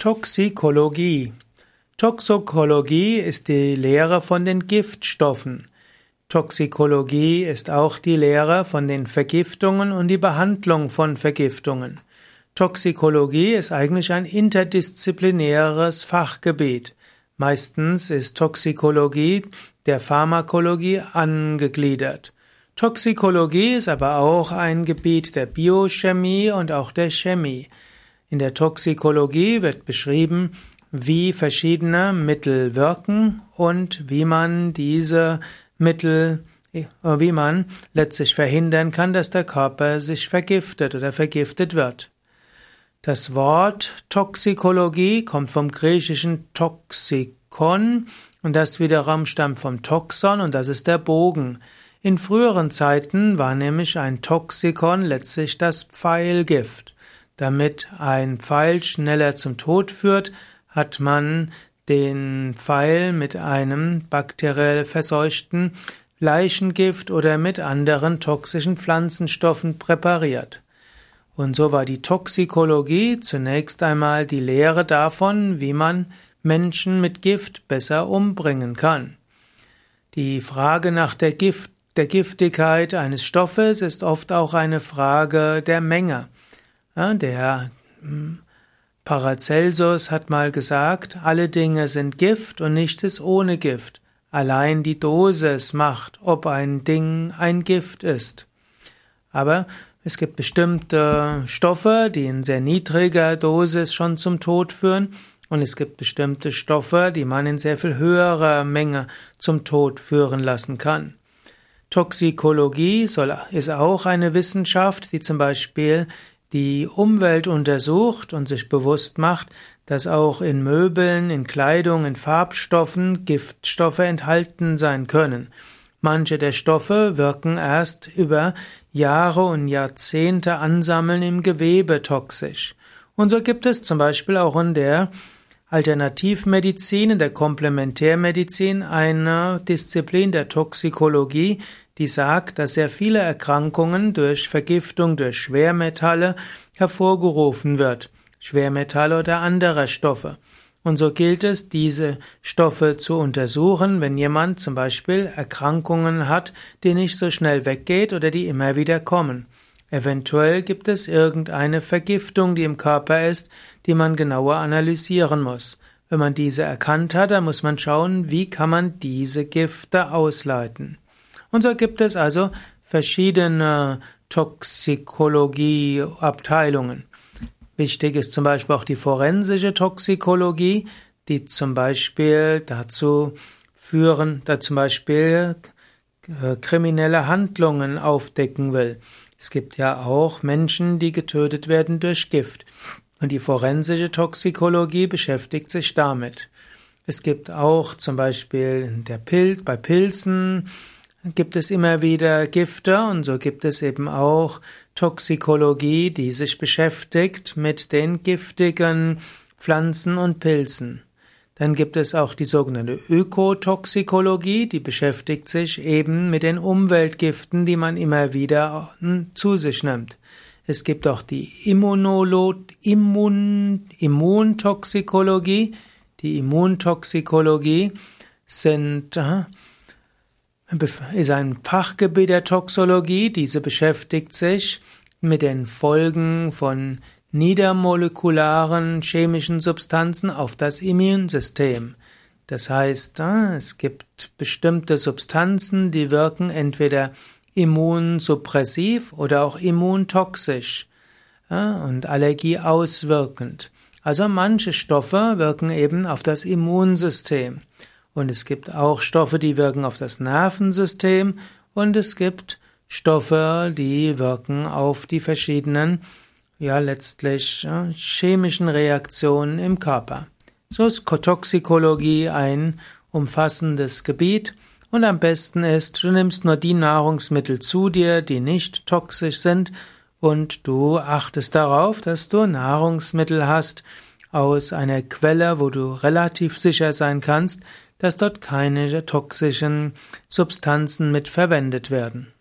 Toxikologie. Toxikologie ist die Lehre von den Giftstoffen. Toxikologie ist auch die Lehre von den Vergiftungen und die Behandlung von Vergiftungen. Toxikologie ist eigentlich ein interdisziplinäres Fachgebiet. Meistens ist Toxikologie der Pharmakologie angegliedert. Toxikologie ist aber auch ein Gebiet der Biochemie und auch der Chemie. In der Toxikologie wird beschrieben, wie verschiedene Mittel wirken und wie man diese Mittel, wie man letztlich verhindern kann, dass der Körper sich vergiftet oder vergiftet wird. Das Wort Toxikologie kommt vom griechischen Toxikon und das wiederum stammt vom Toxon und das ist der Bogen. In früheren Zeiten war nämlich ein Toxikon letztlich das Pfeilgift. Damit ein Pfeil schneller zum Tod führt, hat man den Pfeil mit einem bakteriell verseuchten Leichengift oder mit anderen toxischen Pflanzenstoffen präpariert. Und so war die Toxikologie zunächst einmal die Lehre davon, wie man Menschen mit Gift besser umbringen kann. Die Frage nach der Gift, der Giftigkeit eines Stoffes ist oft auch eine Frage der Menge. Der hm, Paracelsus hat mal gesagt, alle Dinge sind Gift und nichts ist ohne Gift. Allein die Dosis macht, ob ein Ding ein Gift ist. Aber es gibt bestimmte Stoffe, die in sehr niedriger Dosis schon zum Tod führen, und es gibt bestimmte Stoffe, die man in sehr viel höherer Menge zum Tod führen lassen kann. Toxikologie soll, ist auch eine Wissenschaft, die zum Beispiel die Umwelt untersucht und sich bewusst macht, dass auch in Möbeln, in Kleidung, in Farbstoffen Giftstoffe enthalten sein können. Manche der Stoffe wirken erst über Jahre und Jahrzehnte ansammeln im Gewebe toxisch. Und so gibt es zum Beispiel auch in der Alternativmedizin, in der Komplementärmedizin eine Disziplin der Toxikologie, die sagt, dass sehr viele Erkrankungen durch Vergiftung durch Schwermetalle hervorgerufen wird, Schwermetalle oder andere Stoffe. Und so gilt es, diese Stoffe zu untersuchen, wenn jemand zum Beispiel Erkrankungen hat, die nicht so schnell weggeht oder die immer wieder kommen. Eventuell gibt es irgendeine Vergiftung, die im Körper ist, die man genauer analysieren muss. Wenn man diese erkannt hat, dann muss man schauen, wie kann man diese Gifte ausleiten. Und so gibt es also verschiedene Toxikologieabteilungen. Wichtig ist zum Beispiel auch die forensische Toxikologie, die zum Beispiel dazu führen, da zum Beispiel äh, kriminelle Handlungen aufdecken will. Es gibt ja auch Menschen, die getötet werden durch Gift. Und die forensische Toxikologie beschäftigt sich damit. Es gibt auch zum Beispiel der Pilz, bei Pilzen gibt es immer wieder Gifte und so gibt es eben auch Toxikologie, die sich beschäftigt mit den giftigen Pflanzen und Pilzen. Dann gibt es auch die sogenannte Ökotoxikologie, die beschäftigt sich eben mit den Umweltgiften, die man immer wieder zu sich nimmt. Es gibt auch die Immunolo Immun Immuntoxikologie. Die Immuntoxikologie sind äh, ist ein Fachgebiet der Toxologie. Diese beschäftigt sich mit den Folgen von niedermolekularen chemischen Substanzen auf das Immunsystem. Das heißt, äh, es gibt bestimmte Substanzen, die wirken entweder immunsuppressiv oder auch immuntoxisch äh, und allergieauswirkend. Also manche Stoffe wirken eben auf das Immunsystem. Und es gibt auch Stoffe, die wirken auf das Nervensystem. Und es gibt Stoffe, die wirken auf die verschiedenen, ja letztlich ja, chemischen Reaktionen im Körper. So ist Toxikologie ein umfassendes Gebiet. Und am besten ist, du nimmst nur die Nahrungsmittel zu dir, die nicht toxisch sind. Und du achtest darauf, dass du Nahrungsmittel hast aus einer Quelle, wo du relativ sicher sein kannst, dass dort keine toxischen Substanzen mit verwendet werden.